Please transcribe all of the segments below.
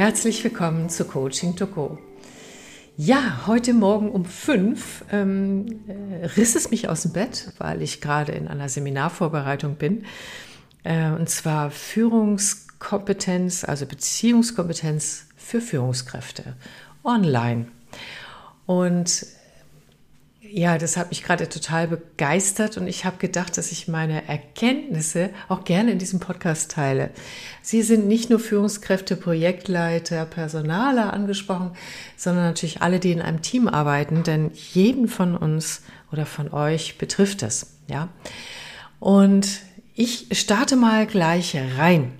Herzlich willkommen zu Coaching to Go. Ja, heute Morgen um fünf ähm, äh, riss es mich aus dem Bett, weil ich gerade in einer Seminarvorbereitung bin. Äh, und zwar Führungskompetenz, also Beziehungskompetenz für Führungskräfte online. Und ja, das hat mich gerade total begeistert und ich habe gedacht, dass ich meine Erkenntnisse auch gerne in diesem Podcast teile. Sie sind nicht nur Führungskräfte, Projektleiter, Personaler angesprochen, sondern natürlich alle, die in einem Team arbeiten, denn jeden von uns oder von euch betrifft es, ja. Und ich starte mal gleich rein.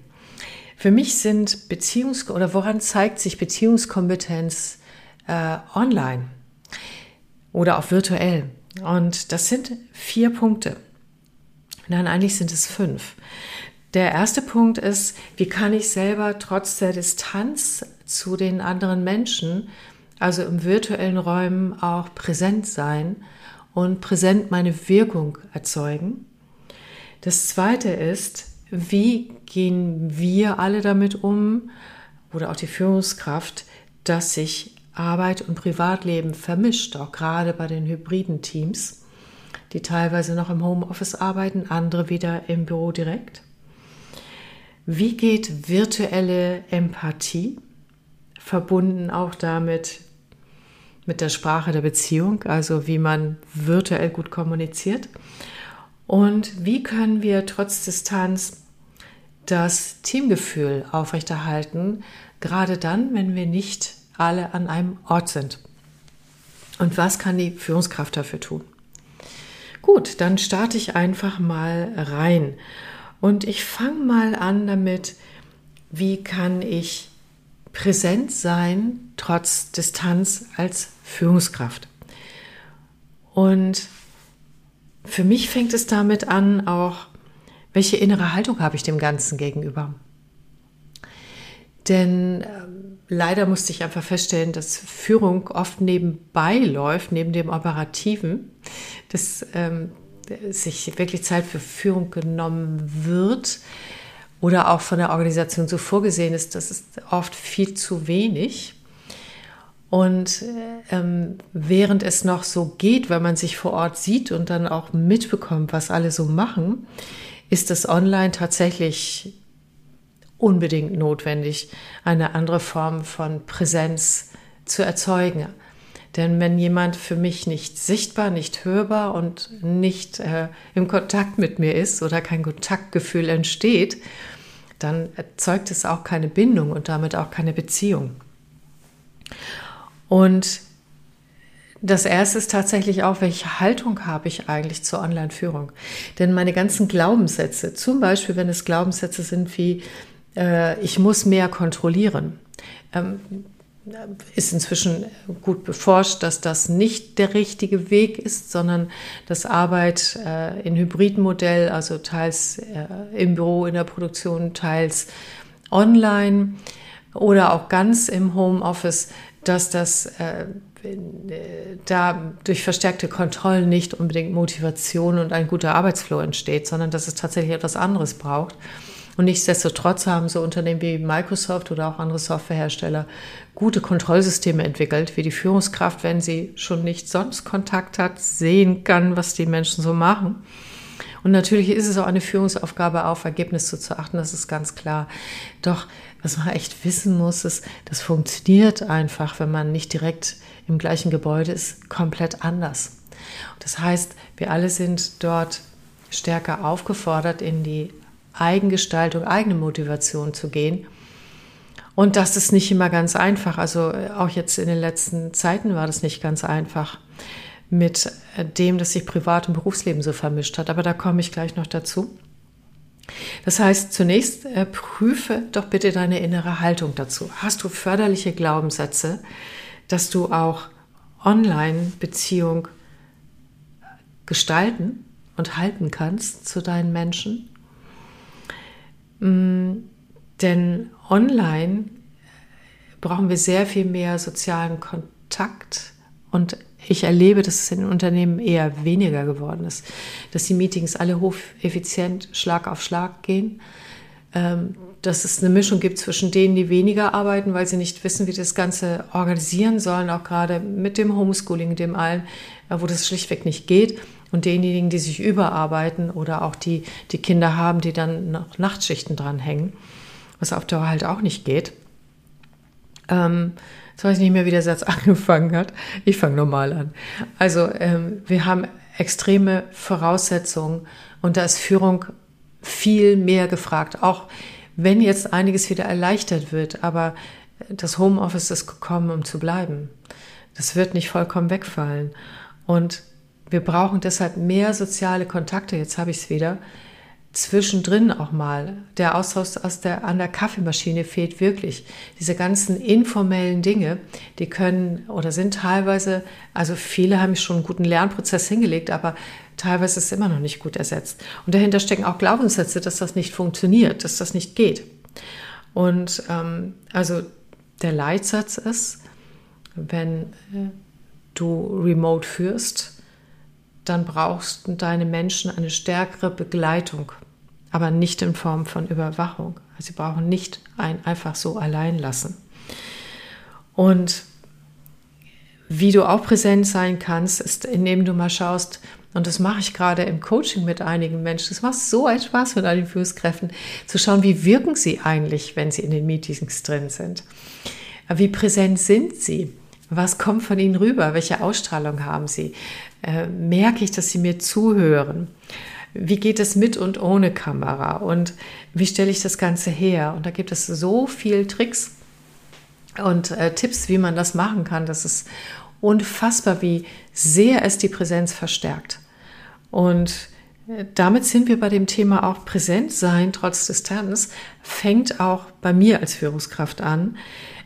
Für mich sind Beziehungs- oder woran zeigt sich Beziehungskompetenz äh, online? Oder auch virtuell. Und das sind vier Punkte. Nein, eigentlich sind es fünf. Der erste Punkt ist, wie kann ich selber trotz der Distanz zu den anderen Menschen, also im virtuellen Räumen, auch präsent sein und präsent meine Wirkung erzeugen. Das zweite ist, wie gehen wir alle damit um oder auch die Führungskraft, dass sich Arbeit und Privatleben vermischt, auch gerade bei den hybriden Teams, die teilweise noch im Homeoffice arbeiten, andere wieder im Büro direkt. Wie geht virtuelle Empathie, verbunden auch damit mit der Sprache der Beziehung, also wie man virtuell gut kommuniziert? Und wie können wir trotz Distanz das Teamgefühl aufrechterhalten, gerade dann, wenn wir nicht alle an einem Ort sind. Und was kann die Führungskraft dafür tun? Gut, dann starte ich einfach mal rein. Und ich fange mal an damit, wie kann ich präsent sein, trotz Distanz als Führungskraft. Und für mich fängt es damit an, auch, welche innere Haltung habe ich dem Ganzen gegenüber? Denn ähm, leider musste ich einfach feststellen, dass Führung oft nebenbei läuft, neben dem Operativen, dass ähm, sich wirklich Zeit für Führung genommen wird oder auch von der Organisation so vorgesehen ist, das ist oft viel zu wenig. Und ähm, während es noch so geht, weil man sich vor Ort sieht und dann auch mitbekommt, was alle so machen, ist das online tatsächlich unbedingt notwendig, eine andere Form von Präsenz zu erzeugen. Denn wenn jemand für mich nicht sichtbar, nicht hörbar und nicht äh, im Kontakt mit mir ist oder kein Kontaktgefühl entsteht, dann erzeugt es auch keine Bindung und damit auch keine Beziehung. Und das erste ist tatsächlich auch, welche Haltung habe ich eigentlich zur Online-Führung? Denn meine ganzen Glaubenssätze, zum Beispiel wenn es Glaubenssätze sind wie, äh, ich muss mehr kontrollieren. Ähm, ist inzwischen gut beforscht, dass das nicht der richtige Weg ist, sondern dass Arbeit äh, in Hybridmodell, also teils äh, im Büro, in der Produktion, teils online oder auch ganz im Homeoffice, dass das äh, da durch verstärkte Kontrollen nicht unbedingt Motivation und ein guter Arbeitsflow entsteht, sondern dass es tatsächlich etwas anderes braucht. Und nichtsdestotrotz haben so Unternehmen wie Microsoft oder auch andere Softwarehersteller gute Kontrollsysteme entwickelt, wie die Führungskraft, wenn sie schon nicht sonst Kontakt hat, sehen kann, was die Menschen so machen. Und natürlich ist es auch eine Führungsaufgabe, auf Ergebnisse zu achten, das ist ganz klar. Doch was man echt wissen muss, ist, das funktioniert einfach, wenn man nicht direkt im gleichen Gebäude ist, komplett anders. Das heißt, wir alle sind dort stärker aufgefordert, in die Eigengestaltung, eigene Motivation zu gehen. Und das ist nicht immer ganz einfach. Also äh, auch jetzt in den letzten Zeiten war das nicht ganz einfach mit äh, dem, dass sich Privat- und Berufsleben so vermischt hat. Aber da komme ich gleich noch dazu. Das heißt, zunächst äh, prüfe doch bitte deine innere Haltung dazu. Hast du förderliche Glaubenssätze, dass du auch Online-Beziehung gestalten und halten kannst zu deinen Menschen? Mm, denn online brauchen wir sehr viel mehr sozialen Kontakt und ich erlebe, dass es in Unternehmen eher weniger geworden ist, dass die Meetings alle hocheffizient Schlag auf Schlag gehen, ähm, dass es eine Mischung gibt zwischen denen, die weniger arbeiten, weil sie nicht wissen, wie das Ganze organisieren sollen, auch gerade mit dem Homeschooling, dem allen, äh, wo das schlichtweg nicht geht. Und denjenigen, die sich überarbeiten oder auch die, die Kinder haben, die dann noch Nachtschichten dranhängen, was auf Dauer halt auch nicht geht. Ähm, jetzt weiß ich nicht mehr, wie der Satz angefangen hat. Ich fange normal an. Also ähm, wir haben extreme Voraussetzungen und da ist Führung viel mehr gefragt. Auch wenn jetzt einiges wieder erleichtert wird, aber das Homeoffice ist gekommen, um zu bleiben. Das wird nicht vollkommen wegfallen. Und wir brauchen deshalb mehr soziale Kontakte, jetzt habe ich es wieder, zwischendrin auch mal. Der Austausch aus der, an der Kaffeemaschine fehlt wirklich. Diese ganzen informellen Dinge, die können oder sind teilweise, also viele haben schon einen guten Lernprozess hingelegt, aber teilweise ist es immer noch nicht gut ersetzt. Und dahinter stecken auch Glaubenssätze, dass das nicht funktioniert, dass das nicht geht. Und ähm, also der Leitsatz ist, wenn äh, du remote führst, dann brauchst deine Menschen eine stärkere Begleitung, aber nicht in Form von Überwachung. Also sie brauchen nicht ein einfach so allein lassen. Und wie du auch präsent sein kannst, ist, indem du mal schaust, und das mache ich gerade im Coaching mit einigen Menschen. Es macht so einen Spaß mit einigen Führungskräften, zu schauen, wie wirken sie eigentlich, wenn sie in den Meetings drin sind. Wie präsent sind sie? Was kommt von ihnen rüber? Welche Ausstrahlung haben sie? Äh, merke ich, dass sie mir zuhören? Wie geht es mit und ohne Kamera? Und wie stelle ich das Ganze her? Und da gibt es so viele Tricks und äh, Tipps, wie man das machen kann. Das ist unfassbar, wie sehr es die Präsenz verstärkt. Und äh, damit sind wir bei dem Thema auch präsent sein trotz Distanz, fängt auch bei mir als Führungskraft an,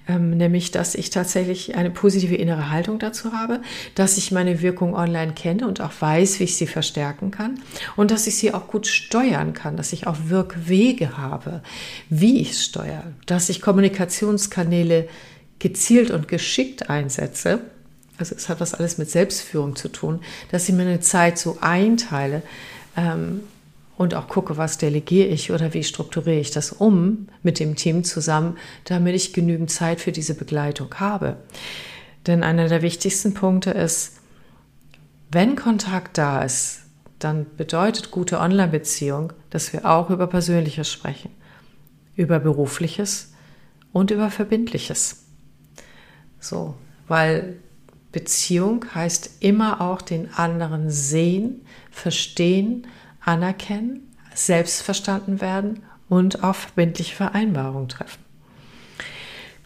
nämlich dass ich tatsächlich eine positive innere Haltung dazu habe, dass ich meine Wirkung online kenne und auch weiß, wie ich sie verstärken kann und dass ich sie auch gut steuern kann, dass ich auch Wirkwege habe, wie ich es steuere, dass ich Kommunikationskanäle gezielt und geschickt einsetze. Also es hat was alles mit Selbstführung zu tun, dass ich mir eine Zeit so einteile, ähm, und auch gucke, was delegiere ich oder wie strukturiere ich das um mit dem Team zusammen, damit ich genügend Zeit für diese Begleitung habe. Denn einer der wichtigsten Punkte ist, wenn Kontakt da ist, dann bedeutet gute Online-Beziehung, dass wir auch über Persönliches sprechen, über Berufliches und über Verbindliches. So, weil Beziehung heißt immer auch den anderen sehen, verstehen, anerkennen, selbst verstanden werden und auf verbindliche Vereinbarungen treffen.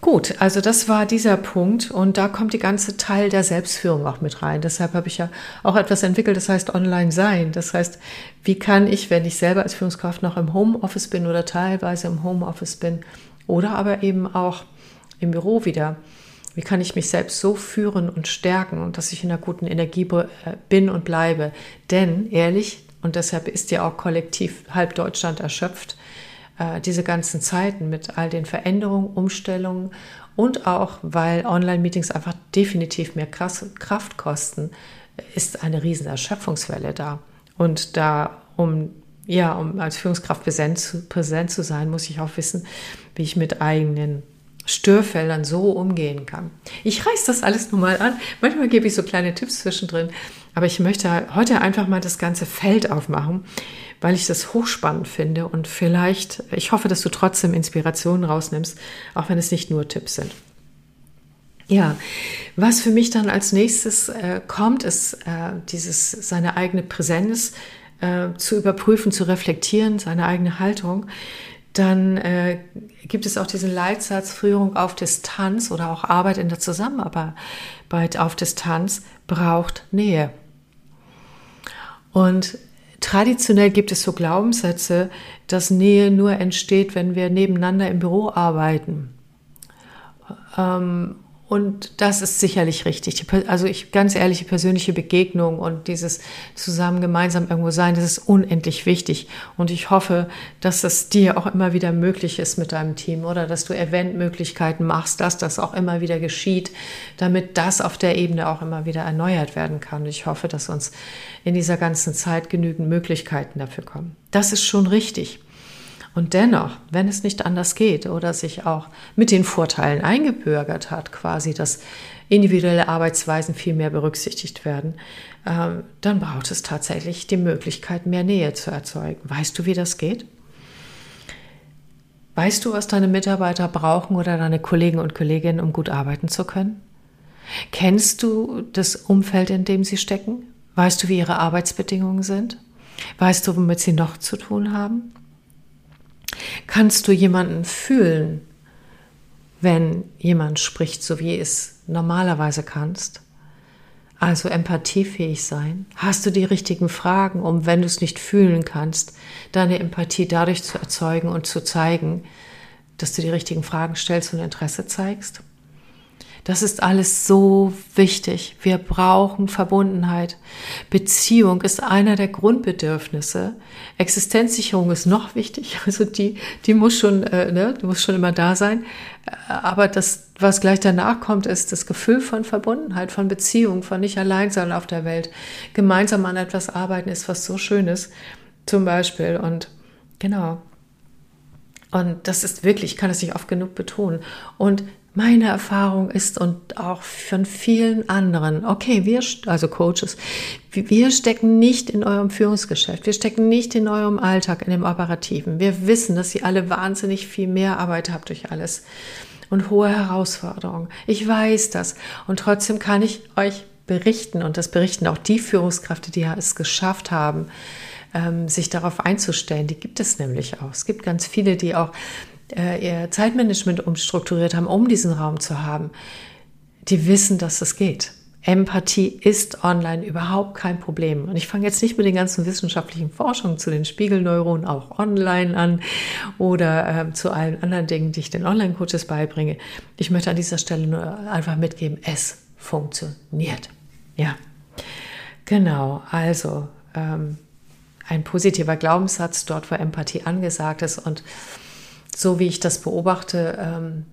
Gut, also das war dieser Punkt und da kommt die ganze Teil der Selbstführung auch mit rein. Deshalb habe ich ja auch etwas entwickelt, das heißt Online sein. Das heißt, wie kann ich, wenn ich selber als Führungskraft noch im Homeoffice bin oder teilweise im Homeoffice bin oder aber eben auch im Büro wieder, wie kann ich mich selbst so führen und stärken und dass ich in einer guten Energie äh, bin und bleibe? Denn ehrlich, und deshalb ist ja auch kollektiv halb Deutschland erschöpft. Äh, diese ganzen Zeiten mit all den Veränderungen, Umstellungen und auch, weil Online-Meetings einfach definitiv mehr Kraft kosten, ist eine riesen Erschöpfungswelle da. Und da, um ja, um als Führungskraft präsent zu, präsent zu sein, muss ich auch wissen, wie ich mit eigenen Störfeldern so umgehen kann. Ich reiß das alles nur mal an. Manchmal gebe ich so kleine Tipps zwischendrin, aber ich möchte heute einfach mal das ganze Feld aufmachen, weil ich das hochspannend finde und vielleicht, ich hoffe, dass du trotzdem Inspirationen rausnimmst, auch wenn es nicht nur Tipps sind. Ja, was für mich dann als nächstes äh, kommt, ist äh, dieses seine eigene Präsenz äh, zu überprüfen, zu reflektieren, seine eigene Haltung. Dann äh, gibt es auch diesen Leitsatz Führung auf Distanz oder auch Arbeit in der Zusammenarbeit auf Distanz braucht Nähe. Und traditionell gibt es so Glaubenssätze, dass Nähe nur entsteht, wenn wir nebeneinander im Büro arbeiten. Ähm, und das ist sicherlich richtig. Also ich ganz ehrliche persönliche Begegnung und dieses zusammen gemeinsam irgendwo sein, das ist unendlich wichtig. Und ich hoffe, dass es dir auch immer wieder möglich ist mit deinem Team oder dass du Eventmöglichkeiten machst, dass das auch immer wieder geschieht, damit das auf der Ebene auch immer wieder erneuert werden kann. Und ich hoffe, dass uns in dieser ganzen Zeit genügend Möglichkeiten dafür kommen. Das ist schon richtig. Und dennoch, wenn es nicht anders geht oder sich auch mit den Vorteilen eingebürgert hat, quasi, dass individuelle Arbeitsweisen viel mehr berücksichtigt werden, ähm, dann braucht es tatsächlich die Möglichkeit, mehr Nähe zu erzeugen. Weißt du, wie das geht? Weißt du, was deine Mitarbeiter brauchen oder deine Kollegen und Kolleginnen, um gut arbeiten zu können? Kennst du das Umfeld, in dem sie stecken? Weißt du, wie ihre Arbeitsbedingungen sind? Weißt du, womit sie noch zu tun haben? Kannst du jemanden fühlen, wenn jemand spricht, so wie es normalerweise kannst? Also empathiefähig sein. Hast du die richtigen Fragen, um, wenn du es nicht fühlen kannst, deine Empathie dadurch zu erzeugen und zu zeigen, dass du die richtigen Fragen stellst und Interesse zeigst? Das ist alles so wichtig. Wir brauchen Verbundenheit. Beziehung ist einer der Grundbedürfnisse. Existenzsicherung ist noch wichtig. Also die, die muss schon, äh, ne, die muss schon immer da sein. Aber das, was gleich danach kommt, ist das Gefühl von Verbundenheit, von Beziehung, von nicht allein sein auf der Welt. Gemeinsam an etwas arbeiten ist was so Schönes. Zum Beispiel. Und genau. Und das ist wirklich, ich kann es nicht oft genug betonen. Und meine Erfahrung ist und auch von vielen anderen, okay, wir, also Coaches, wir stecken nicht in eurem Führungsgeschäft, wir stecken nicht in eurem Alltag, in dem Operativen. Wir wissen, dass ihr alle wahnsinnig viel mehr Arbeit habt durch alles und hohe Herausforderungen. Ich weiß das und trotzdem kann ich euch berichten und das berichten auch die Führungskräfte, die es geschafft haben, ähm, sich darauf einzustellen. Die gibt es nämlich auch. Es gibt ganz viele, die auch äh, ihr Zeitmanagement umstrukturiert haben, um diesen Raum zu haben, die wissen, dass es geht. Empathie ist online überhaupt kein Problem. Und ich fange jetzt nicht mit den ganzen wissenschaftlichen Forschungen zu den Spiegelneuronen auch online an oder äh, zu allen anderen Dingen, die ich den Online-Coaches beibringe. Ich möchte an dieser Stelle nur einfach mitgeben, es funktioniert. Ja, genau. Also ähm, ein positiver Glaubenssatz dort, wo Empathie angesagt ist und so wie ich das beobachte, ähm,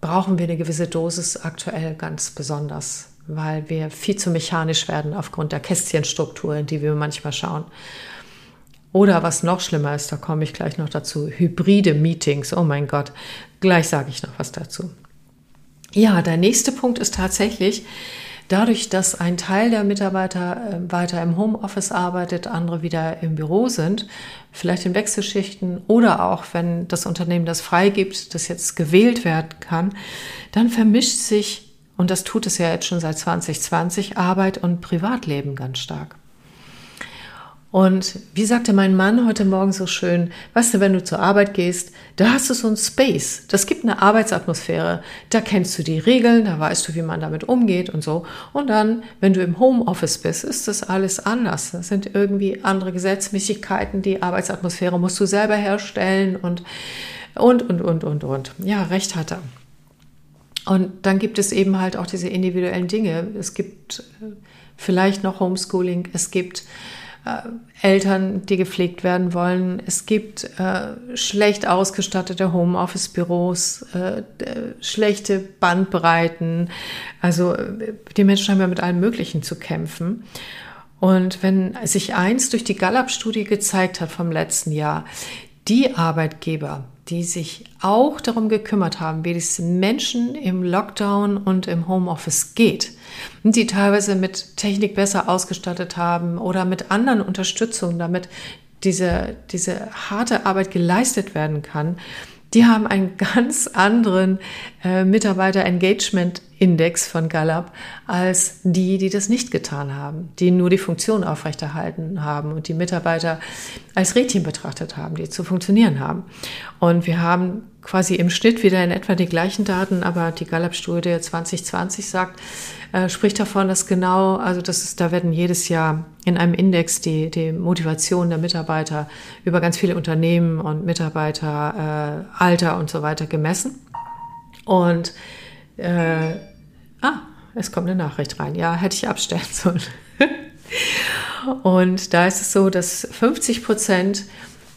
brauchen wir eine gewisse Dosis aktuell ganz besonders, weil wir viel zu mechanisch werden aufgrund der Kästchenstruktur, in die wir manchmal schauen. Oder was noch schlimmer ist, da komme ich gleich noch dazu, hybride Meetings. Oh mein Gott, gleich sage ich noch was dazu. Ja, der nächste Punkt ist tatsächlich, dadurch, dass ein Teil der Mitarbeiter äh, weiter im Homeoffice arbeitet, andere wieder im Büro sind, vielleicht in Wechselschichten oder auch, wenn das Unternehmen das freigibt, das jetzt gewählt werden kann, dann vermischt sich, und das tut es ja jetzt schon seit 2020, Arbeit und Privatleben ganz stark. Und wie sagte mein Mann heute Morgen so schön, weißt du, wenn du zur Arbeit gehst, da hast du so ein Space. Das gibt eine Arbeitsatmosphäre. Da kennst du die Regeln, da weißt du, wie man damit umgeht und so. Und dann, wenn du im Homeoffice bist, ist das alles anders. Das sind irgendwie andere Gesetzmäßigkeiten. Die Arbeitsatmosphäre musst du selber herstellen und, und, und, und, und, und. Ja, recht hat er. Und dann gibt es eben halt auch diese individuellen Dinge. Es gibt äh, vielleicht noch Homeschooling. Es gibt äh, Eltern, die gepflegt werden wollen. Es gibt äh, schlecht ausgestattete Homeoffice-Büros, äh, schlechte Bandbreiten. Also äh, die Menschen haben ja mit allem Möglichen zu kämpfen. Und wenn sich eins durch die Gallup-Studie gezeigt hat vom letzten Jahr, die Arbeitgeber, die sich auch darum gekümmert haben, wie es Menschen im Lockdown und im Homeoffice geht, und die teilweise mit Technik besser ausgestattet haben oder mit anderen Unterstützungen, damit diese, diese harte Arbeit geleistet werden kann, die haben einen ganz anderen äh, Mitarbeiter-Engagement-Index von Gallup als die, die das nicht getan haben, die nur die Funktion aufrechterhalten haben und die Mitarbeiter als Rädchen betrachtet haben, die zu funktionieren haben. Und wir haben quasi im Schnitt wieder in etwa die gleichen Daten, aber die Gallup-Studie 2020 sagt, äh, spricht davon, dass genau, also das ist, da werden jedes Jahr in einem Index die, die Motivation der Mitarbeiter über ganz viele Unternehmen und Mitarbeiter, äh, Alter und so weiter gemessen. Und äh, ah, es kommt eine Nachricht rein. Ja, hätte ich abstellen sollen. und da ist es so, dass 50 Prozent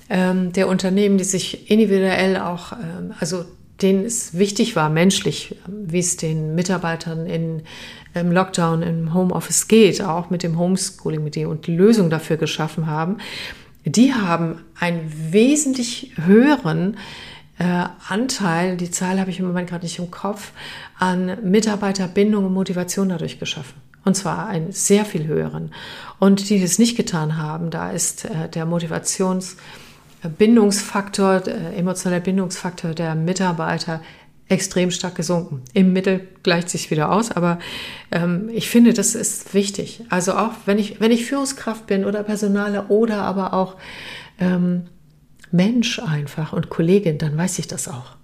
ähm, der Unternehmen, die sich individuell auch, ähm, also denen es wichtig war, menschlich, wie es den Mitarbeitern in, im Lockdown, im Homeoffice geht, auch mit dem Homeschooling, mit dem und die Lösung dafür geschaffen haben. die haben einen wesentlich höheren äh, Anteil, die Zahl habe ich im Moment gerade nicht im Kopf, an Mitarbeiterbindung und Motivation dadurch geschaffen. Und zwar einen sehr viel höheren. Und die das nicht getan haben, da ist äh, der Motivationsbindungsfaktor, der emotionale Bindungsfaktor der Mitarbeiter extrem stark gesunken. Im Mittel gleicht sich wieder aus, aber ähm, ich finde, das ist wichtig. Also auch wenn ich, wenn ich Führungskraft bin oder Personale oder aber auch ähm, Mensch einfach und Kollegin, dann weiß ich das auch.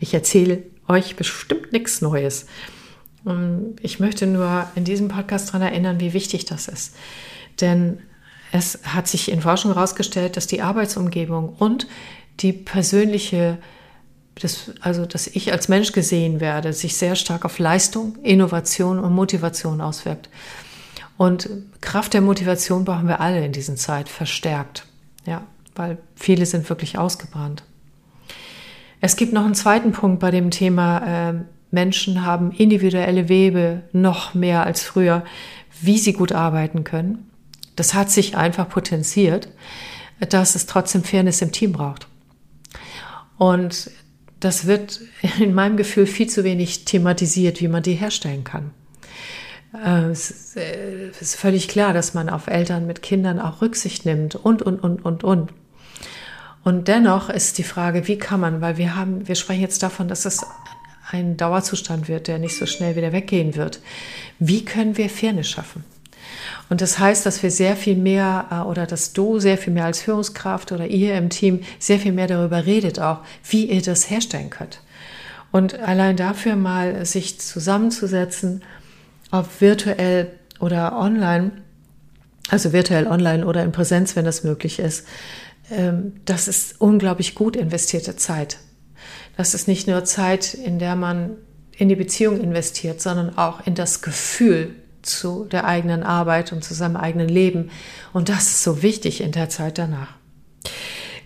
Ich erzähle euch bestimmt nichts Neues. Ich möchte nur in diesem Podcast daran erinnern, wie wichtig das ist. Denn es hat sich in Forschung herausgestellt, dass die Arbeitsumgebung und die persönliche, das, also dass ich als Mensch gesehen werde, sich sehr stark auf Leistung, Innovation und Motivation auswirkt. Und Kraft der Motivation brauchen wir alle in diesen Zeit verstärkt. Ja weil viele sind wirklich ausgebrannt. Es gibt noch einen zweiten Punkt bei dem Thema, äh, Menschen haben individuelle Webe noch mehr als früher, wie sie gut arbeiten können. Das hat sich einfach potenziert, dass es trotzdem Fairness im Team braucht. Und das wird in meinem Gefühl viel zu wenig thematisiert, wie man die herstellen kann. Äh, es ist völlig klar, dass man auf Eltern mit Kindern auch Rücksicht nimmt und, und, und, und, und. Und dennoch ist die Frage, wie kann man, weil wir haben, wir sprechen jetzt davon, dass es ein Dauerzustand wird, der nicht so schnell wieder weggehen wird. Wie können wir Fairness schaffen? Und das heißt, dass wir sehr viel mehr äh, oder dass du sehr viel mehr als Führungskraft oder ihr im Team sehr viel mehr darüber redet auch, wie ihr das herstellen könnt. Und allein dafür mal sich zusammenzusetzen, ob virtuell oder online, also virtuell online oder in Präsenz, wenn das möglich ist, ähm, das ist unglaublich gut investierte Zeit. Das ist nicht nur Zeit, in der man in die Beziehung investiert, sondern auch in das Gefühl zu der eigenen Arbeit und zu seinem eigenen Leben. Und das ist so wichtig in der Zeit danach.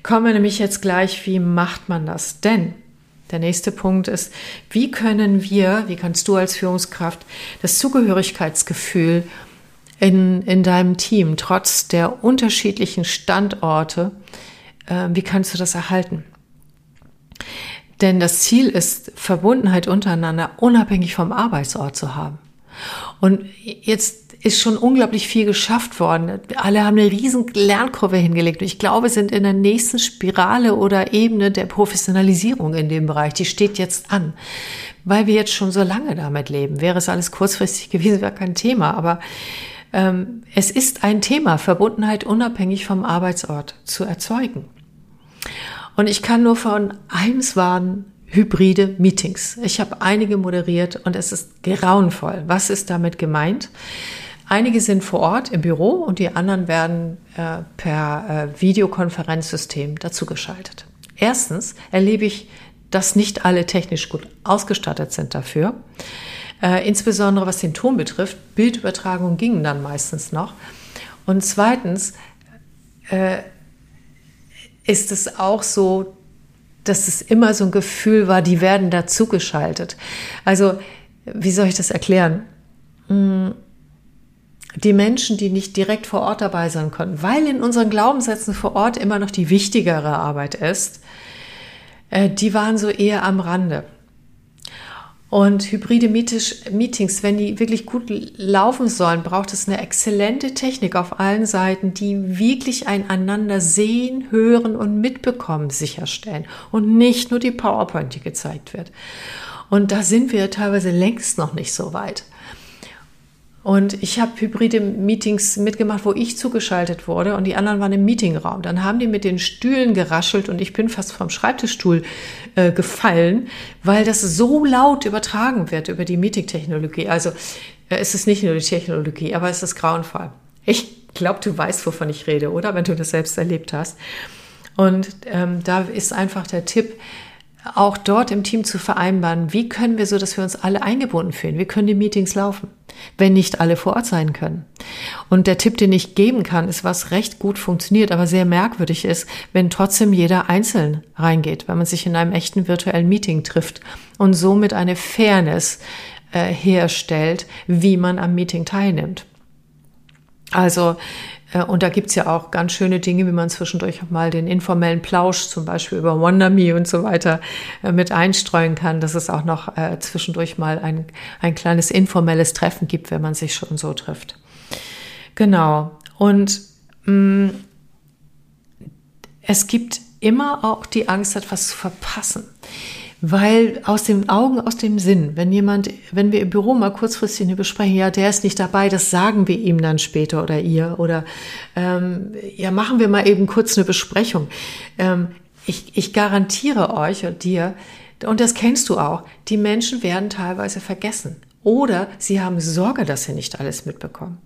Kommen wir nämlich jetzt gleich, wie macht man das? Denn der nächste Punkt ist, wie können wir, wie kannst du als Führungskraft das Zugehörigkeitsgefühl in, in deinem Team, trotz der unterschiedlichen Standorte, äh, wie kannst du das erhalten? Denn das Ziel ist, Verbundenheit untereinander unabhängig vom Arbeitsort zu haben. Und jetzt ist schon unglaublich viel geschafft worden. Alle haben eine riesen Lernkurve hingelegt. Und ich glaube, sind in der nächsten Spirale oder Ebene der Professionalisierung in dem Bereich. Die steht jetzt an. Weil wir jetzt schon so lange damit leben. Wäre es alles kurzfristig gewesen, wäre kein Thema. Aber ähm, es ist ein Thema, Verbundenheit unabhängig vom Arbeitsort zu erzeugen. Und ich kann nur von eins warnen, hybride Meetings. Ich habe einige moderiert und es ist grauenvoll. Was ist damit gemeint? Einige sind vor Ort im Büro und die anderen werden äh, per äh, Videokonferenzsystem dazugeschaltet. Erstens erlebe ich, dass nicht alle technisch gut ausgestattet sind dafür. Äh, insbesondere was den Ton betrifft, Bildübertragung gingen dann meistens noch. Und zweitens äh, ist es auch so, dass es immer so ein Gefühl war, die werden dazugeschaltet. Also, wie soll ich das erklären? Hm, die Menschen, die nicht direkt vor Ort dabei sein konnten, weil in unseren Glaubenssätzen vor Ort immer noch die wichtigere Arbeit ist, äh, die waren so eher am Rande. Und hybride Meetings, wenn die wirklich gut laufen sollen, braucht es eine exzellente Technik auf allen Seiten, die wirklich einander sehen, hören und mitbekommen sicherstellen und nicht nur die PowerPoint, die gezeigt wird. Und da sind wir teilweise längst noch nicht so weit. Und ich habe hybride Meetings mitgemacht, wo ich zugeschaltet wurde und die anderen waren im Meetingraum. Dann haben die mit den Stühlen geraschelt und ich bin fast vom Schreibtischstuhl äh, gefallen, weil das so laut übertragen wird über die Meeting-Technologie. Also äh, es ist nicht nur die Technologie, aber es ist grauenvoll. Ich glaube, du weißt, wovon ich rede, oder? Wenn du das selbst erlebt hast. Und ähm, da ist einfach der Tipp, auch dort im Team zu vereinbaren, wie können wir so, dass wir uns alle eingebunden fühlen? Wie können die Meetings laufen, wenn nicht alle vor Ort sein können? Und der Tipp, den ich geben kann, ist, was recht gut funktioniert, aber sehr merkwürdig ist, wenn trotzdem jeder einzeln reingeht, wenn man sich in einem echten virtuellen Meeting trifft und somit eine Fairness äh, herstellt, wie man am Meeting teilnimmt. Also und da gibt es ja auch ganz schöne Dinge, wie man zwischendurch auch mal den informellen Plausch, zum Beispiel über WonderMe und so weiter, äh, mit einstreuen kann, dass es auch noch äh, zwischendurch mal ein, ein kleines informelles Treffen gibt, wenn man sich schon so trifft. Genau. Und mh, mm, es gibt immer auch die Angst, etwas zu verpassen. Weil aus den Augen, aus dem Sinn, wenn jemand, wenn wir im Büro mal kurzfristig eine Besprechung, ja, der ist nicht dabei, das sagen wir ihm dann später oder ihr. Oder ähm, ja, machen wir mal eben kurz eine Besprechung. Ähm, ich, ich garantiere euch und dir, und das kennst du auch, die Menschen werden teilweise vergessen. Oder sie haben Sorge, dass sie nicht alles mitbekommen.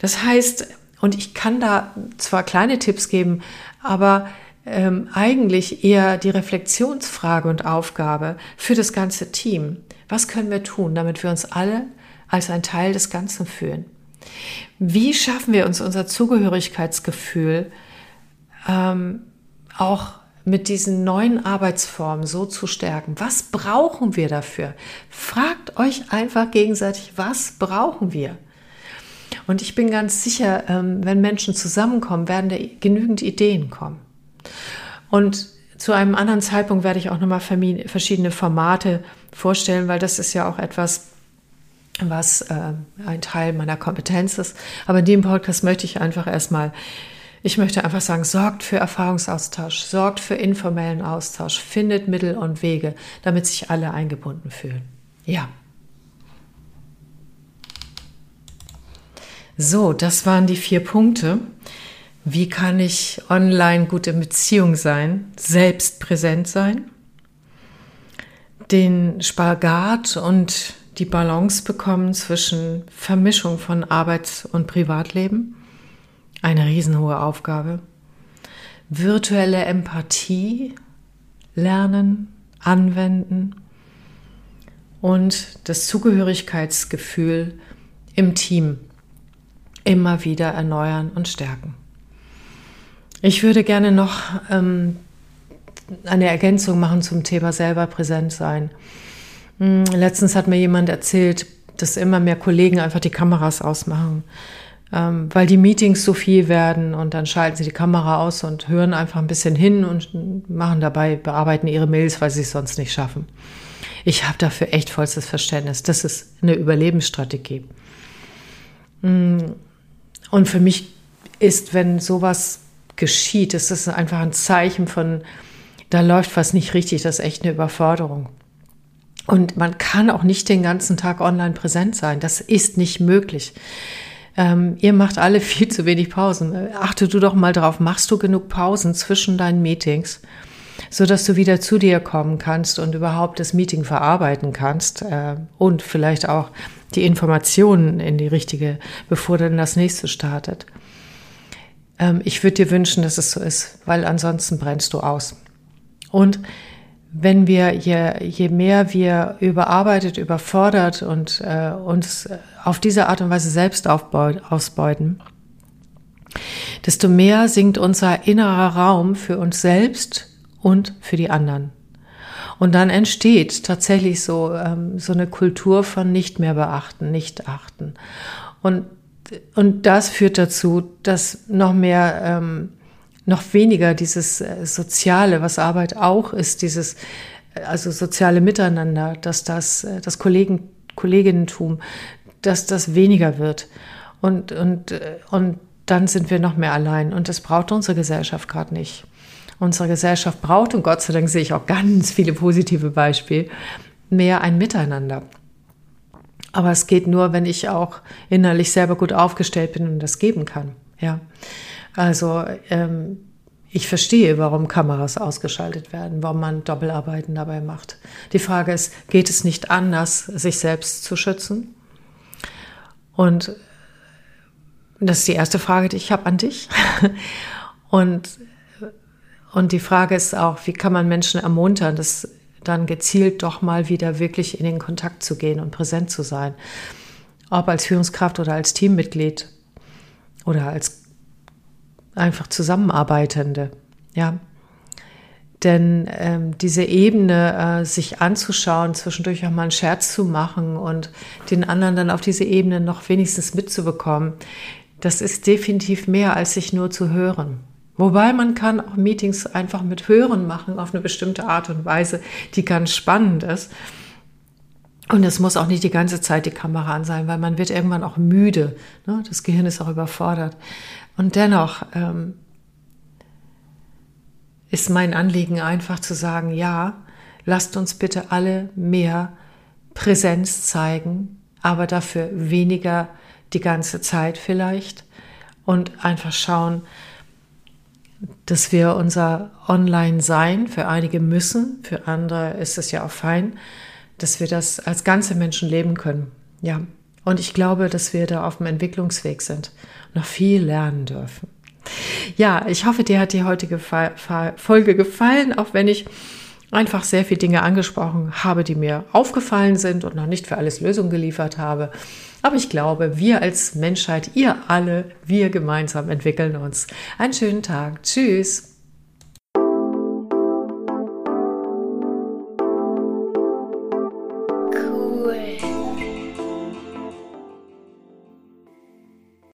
Das heißt, und ich kann da zwar kleine Tipps geben, aber ähm, eigentlich eher die Reflexionsfrage und Aufgabe für das ganze Team. Was können wir tun, damit wir uns alle als ein Teil des Ganzen fühlen? Wie schaffen wir uns unser Zugehörigkeitsgefühl ähm, auch mit diesen neuen Arbeitsformen so zu stärken? Was brauchen wir dafür? Fragt euch einfach gegenseitig, was brauchen wir? Und ich bin ganz sicher, ähm, wenn Menschen zusammenkommen, werden da genügend Ideen kommen. Und zu einem anderen Zeitpunkt werde ich auch nochmal verschiedene Formate vorstellen, weil das ist ja auch etwas, was äh, ein Teil meiner Kompetenz ist. Aber in dem Podcast möchte ich einfach erstmal, ich möchte einfach sagen, sorgt für Erfahrungsaustausch, sorgt für informellen Austausch, findet Mittel und Wege, damit sich alle eingebunden fühlen. Ja. So, das waren die vier Punkte. Wie kann ich online gut in Beziehung sein, selbst präsent sein, den Spagat und die Balance bekommen zwischen Vermischung von Arbeits- und Privatleben? Eine riesenhohe Aufgabe. Virtuelle Empathie lernen, anwenden und das Zugehörigkeitsgefühl im Team immer wieder erneuern und stärken. Ich würde gerne noch ähm, eine Ergänzung machen zum Thema selber präsent sein. Hm, letztens hat mir jemand erzählt, dass immer mehr Kollegen einfach die Kameras ausmachen, ähm, weil die Meetings so viel werden und dann schalten sie die Kamera aus und hören einfach ein bisschen hin und machen dabei, bearbeiten ihre Mails, weil sie es sonst nicht schaffen. Ich habe dafür echt vollstes Verständnis. Das ist eine Überlebensstrategie. Hm, und für mich ist, wenn sowas geschieht. Es ist einfach ein Zeichen von, da läuft was nicht richtig, das ist echt eine Überforderung. Und man kann auch nicht den ganzen Tag online präsent sein. Das ist nicht möglich. Ähm, ihr macht alle viel zu wenig Pausen. Achte du doch mal drauf, machst du genug Pausen zwischen deinen Meetings, so dass du wieder zu dir kommen kannst und überhaupt das Meeting verarbeiten kannst äh, und vielleicht auch die Informationen in die richtige, bevor dann das nächste startet. Ähm, ich würde dir wünschen, dass es so ist, weil ansonsten brennst du aus. Und wenn wir, je, je mehr wir überarbeitet, überfordert und äh, uns auf diese Art und Weise selbst ausbeuten, desto mehr sinkt unser innerer Raum für uns selbst und für die anderen. Und dann entsteht tatsächlich so, ähm, so eine Kultur von nicht mehr beachten, nicht achten. Und und das führt dazu, dass noch mehr, ähm, noch weniger dieses äh, Soziale, was Arbeit auch ist, dieses, äh, also soziale Miteinander, dass das, äh, das Kollegen, Kolleginnentum, dass das weniger wird. Und, und, und dann sind wir noch mehr allein. Und das braucht unsere Gesellschaft gerade nicht. Unsere Gesellschaft braucht, und Gott sei Dank sehe ich auch ganz viele positive Beispiele, mehr ein Miteinander. Aber es geht nur, wenn ich auch innerlich selber gut aufgestellt bin und das geben kann. Ja, also ähm, ich verstehe, warum Kameras ausgeschaltet werden, warum man Doppelarbeiten dabei macht. Die Frage ist, geht es nicht anders, sich selbst zu schützen? Und das ist die erste Frage, die ich habe an dich. Und, und die Frage ist auch, wie kann man Menschen ermuntern, dass dann gezielt doch mal wieder wirklich in den Kontakt zu gehen und präsent zu sein. Ob als Führungskraft oder als Teammitglied oder als einfach Zusammenarbeitende. Ja. Denn ähm, diese Ebene, äh, sich anzuschauen, zwischendurch auch mal einen Scherz zu machen und den anderen dann auf diese Ebene noch wenigstens mitzubekommen, das ist definitiv mehr, als sich nur zu hören. Wobei man kann auch Meetings einfach mit Hören machen auf eine bestimmte Art und Weise, die ganz spannend ist. Und es muss auch nicht die ganze Zeit die Kamera an sein, weil man wird irgendwann auch müde. Ne? Das Gehirn ist auch überfordert. Und dennoch ähm, ist mein Anliegen einfach zu sagen, ja, lasst uns bitte alle mehr Präsenz zeigen, aber dafür weniger die ganze Zeit vielleicht und einfach schauen, dass wir unser Online-Sein für einige müssen, für andere ist es ja auch fein, dass wir das als ganze Menschen leben können. Ja, und ich glaube, dass wir da auf dem Entwicklungsweg sind noch viel lernen dürfen. Ja, ich hoffe, dir hat die heutige Folge gefallen, auch wenn ich einfach sehr viele Dinge angesprochen habe, die mir aufgefallen sind und noch nicht für alles Lösungen geliefert habe. Aber ich glaube, wir als Menschheit, ihr alle, wir gemeinsam entwickeln uns. Einen schönen Tag. Tschüss.